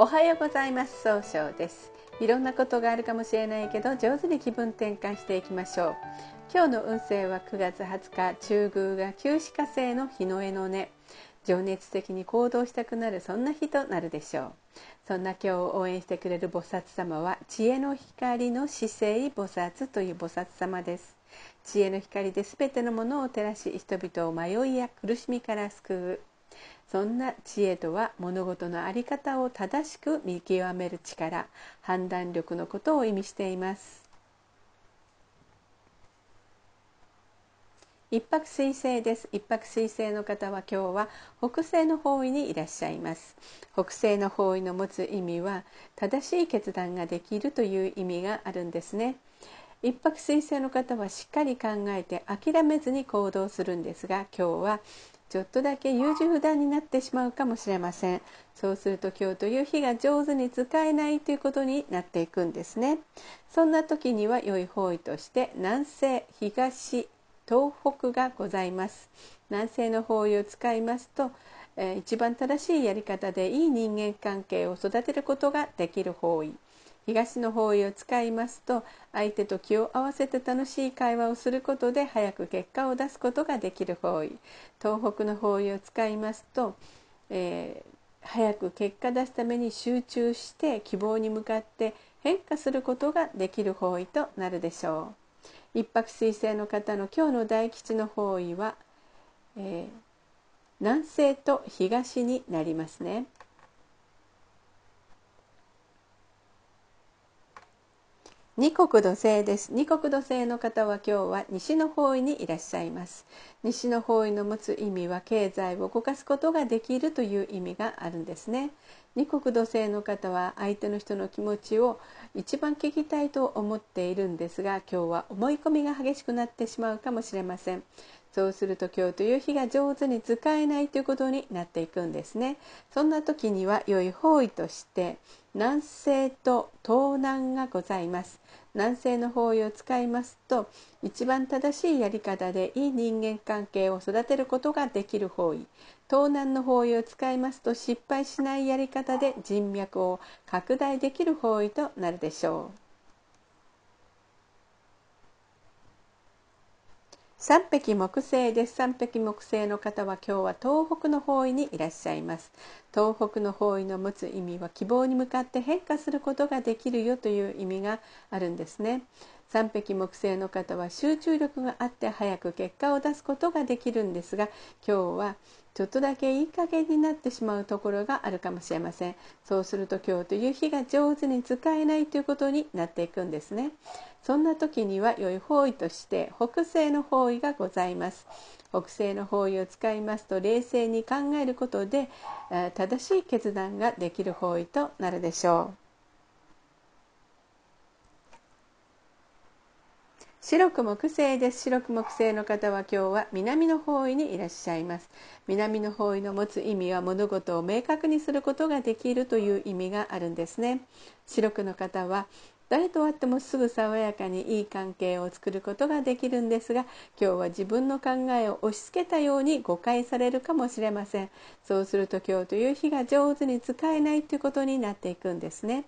おはようございます。総称です。いろんなことがあるかもしれないけど上手に気分転換していきましょう。今日の運勢は9月20日中宮が旧歯科星の日の絵の根情熱的に行動したくなるそんな日となるでしょう。そんな今日を応援してくれる菩薩様は知恵の光の姿勢菩薩という菩薩様です。知恵の光で全てのものを照らし人々を迷いや苦しみから救う。そんな知恵とは物事の在り方を正しく見極める力判断力のことを意味しています。一泊水星です。一泊水星の方は今日は北西の方位にいらっしゃいます。北西の方位の持つ意味は正しい決断ができるという意味があるんですね。一泊水星の方はしっかり考えて諦めずに行動するんですが今日はちょっとだけ優柔不断になってしまうかもしれません。そうすると今日という日が上手に使えないということになっていくんですね。そんな時には良い方位として南西東東北がございます。南西の方位を使いますと、えー、一番正しいやり方でいい人間関係を育てることができる方位。東の方位を使いますと相手と気を合わせて楽しい会話をすることで早く結果を出すことができる方位東北の方位を使いますと、えー、早く結果出すために集中して希望に向かって変化することができる方位となるでしょう一泊水星の方の今日の大吉の方位は、えー、南西と東になりますね。二国土星です。二国土星の方は今日は西の方位にいらっしゃいます。西の方位の持つ意味は経済を動かすことができるという意味があるんですね。二国土星の方は相手の人の気持ちを一番聞きたいと思っているんですが今日は思い込みが激しくなってしまうかもしれません。そうすると今日という日が上手に使えないということになっていくんですね。そんな時には良い方位として南西と東南がございます。南西の方位を使いますと一番正しいやり方でいい人間関係を育てることができる方位。東南の方位を使いますと失敗しないやり方で人脈を拡大できる方位となるでしょう。三匹木星です。三匹木星の方は今日は東北の方位にいらっしゃいます。東北の方位の持つ意味は希望に向かって変化することができるよという意味があるんですね。三匹木星の方は集中力があって早く結果を出すことができるんですが今日はちょっとだけいい加減になってしまうところがあるかもしれません。そうすると今日という日が上手に使えないということになっていくんですね。そんな時には良い方位として北西の方位がございます。北西の方位を使いますと冷静に考えることで正しい決断ができる方位となるでしょう。白く木星です。白く木星の方は今日は南の方位にいらっしゃいます。南の方位の持つ意味は物事を明確にすることができるという意味があるんですね。白くの方は誰と会ってもすぐ爽やかにいい関係を作ることができるんですが今日は自分の考えを押し付けたように誤解されるかもしれません。そうすると今日という日が上手に使えないということになっていくんですね。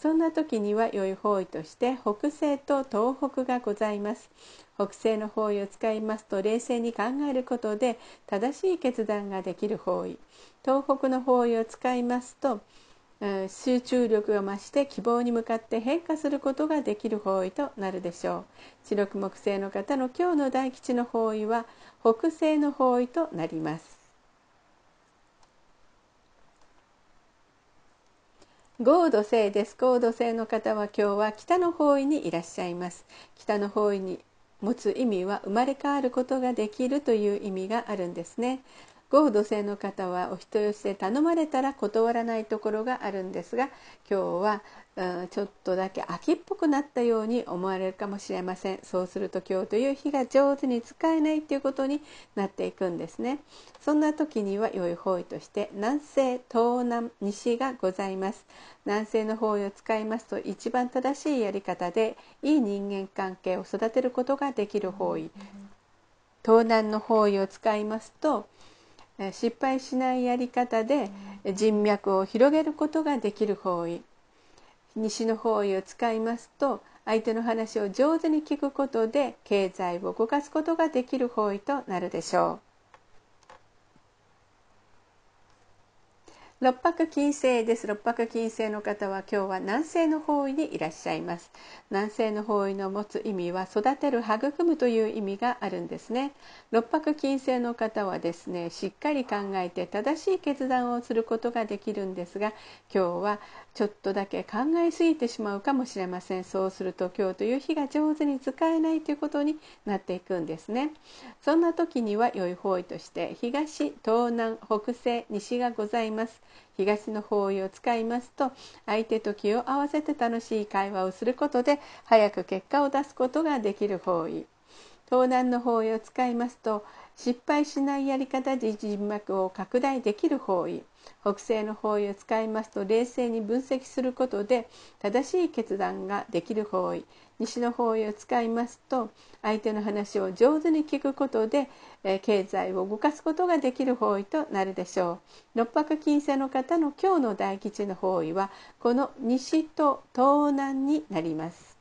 そんな時には良い方位として北西と東北がございます。北西の方位を使いますと冷静に考えることで正しい決断ができる方位。東北の方位を使いますと集中力が増して希望に向かって変化することができる方位となるでしょう。白く木星の方の今日の大吉の方位は北西の方位となります。合土星です。合土星の方は今日は北の方位にいらっしゃいます。北の方位に持つ意味は生まれ変わることができるという意味があるんですね。合土星の方はお人よしで頼まれたら断らないところがあるんですが今日はちょっとだけ秋っぽくなったように思われるかもしれません。そうすると今日という日が上手に使えないということになっていくんですね。そんな時には良い方位として南西東南西がございます。南西の方位を使いますと一番正しいやり方でいい人間関係を育てることができる方位。東南の方位を使いますと失敗しないやり方で人脈を広げることができる方位西の方位を使いますと相手の話を上手に聞くことで経済を動かすことができる方位となるでしょう。六白金星です。六白金星の方は今日は南西の方位にいらっしゃいます。南西の方位の持つ意味は育てる育むという意味があるんですね。六白金星の方はですねしっかり考えて正しい決断をすることができるんですが今日はちょっとだけ考えすぎてしまうかもしれません。そうすると今日という日が上手に使えないということになっていくんですね。そんな時には良い方位として東東南北西西がございます。東の方位を使いますと相手と気を合わせて楽しい会話をすることで早く結果を出すことができる方位。東南の方位を使いますと失敗しないやり方で人脈を拡大できる方位北西の方位を使いますと冷静に分析することで正しい決断ができる方位西の方位を使いますと相手の話を上手に聞くことで、え経済を動かすことができる方位となるでしょう。六白金星の方の今日の大吉の方位はこの西と東南になります。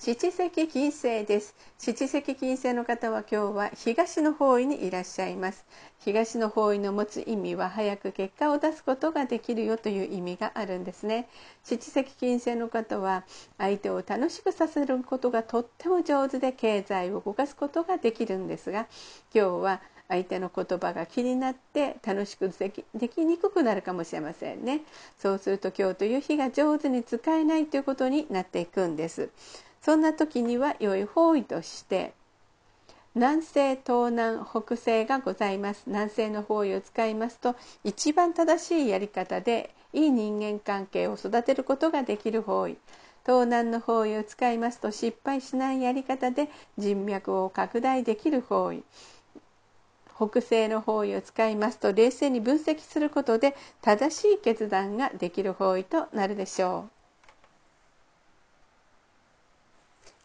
七石金星です。七石金星の方は今日は東の方位にいらっしゃいます。東の方位の持つ意味は早く結果を出すことができるよという意味があるんですね。七石金星の方は相手を楽しくさせることがとっても上手で経済を動かすことができるんですが今日は相手の言葉が気になって楽しくできにくくなるかもしれませんね。そうすると今日という日が上手に使えないということになっていくんです。そんな時には良い方位として南西東南北西がございます。南西の方位を使いますと一番正しいやり方でいい人間関係を育てることができる方位。東南の方位を使いますと失敗しないやり方で人脈を拡大できる方位。北西の方位を使いますと冷静に分析することで正しい決断ができる方位となるでしょう。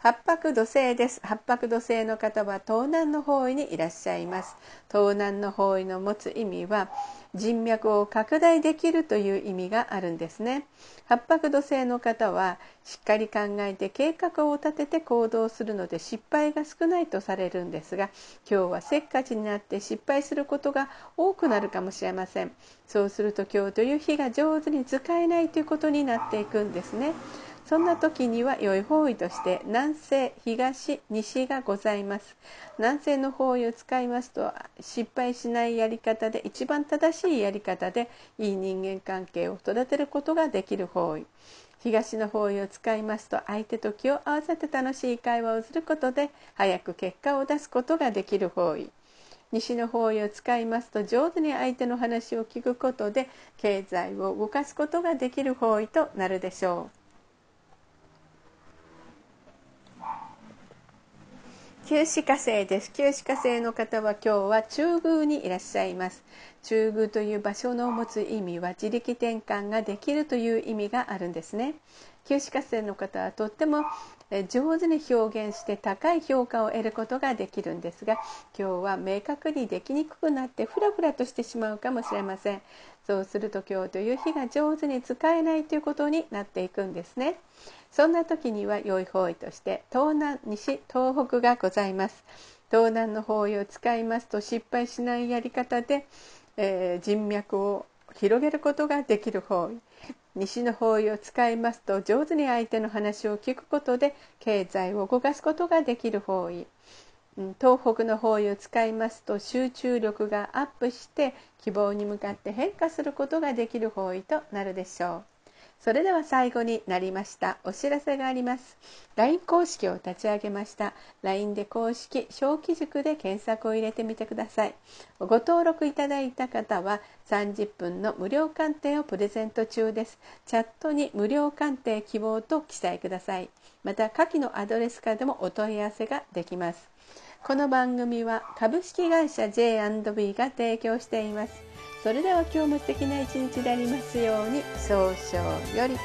八白土星です。八白土星の方は東南の方位にいらっしゃいます。東南の方位の持つ意味は人脈を拡大できるという意味があるんですね。八白土星の方はしっかり考えて計画を立てて行動するので失敗が少ないとされるんですが今日はせっかちになって失敗することが多くなるかもしれません。そうすると今日という日が上手に使えないということになっていくんですね。そんな時には良い方位として南西東西がございます。南西の方位を使いますと失敗しないやり方で一番正しいやり方でいい人間関係を育てることができる方位。東の方位を使いますと相手と気を合わせて楽しい会話をすることで早く結果を出すことができる方位。西の方位を使いますと上手に相手の話を聞くことで経済を動かすことができる方位となるでしょう。九歯科生です。九歯科生の方は今日は中宮にいらっしゃいます。中宮という場所の持つ意味は自力転換ができるという意味があるんですね。旧歯科生の方はとっても上手に表現して高い評価を得ることができるんですが今日は明確にできにくくなってフラフラとしてしまうかもしれません。そうすると今日という日が上手に使えないということになっていくんですね。そんな時には良い方位として東南西東北がございます。東南の方位を使いますと失敗しないやり方で、えー、人脈を広げることができる方位。西の方位を使いますと上手に相手の話を聞くことで経済を動かすことができる方位東北の方位を使いますと集中力がアップして希望に向かって変化することができる方位となるでしょう。それでは最後になりましたお知らせがあります。LINE 公式を立ち上げました。LINE で公式小規塾で検索を入れてみてください。ご登録いただいた方は30分の無料鑑定をプレゼント中です。チャットに無料鑑定希望と記載ください。また下記のアドレスからでもお問い合わせができます。この番組は株式会社 J&B が提供しています。それでは今日も素敵な一日でありますように早々より。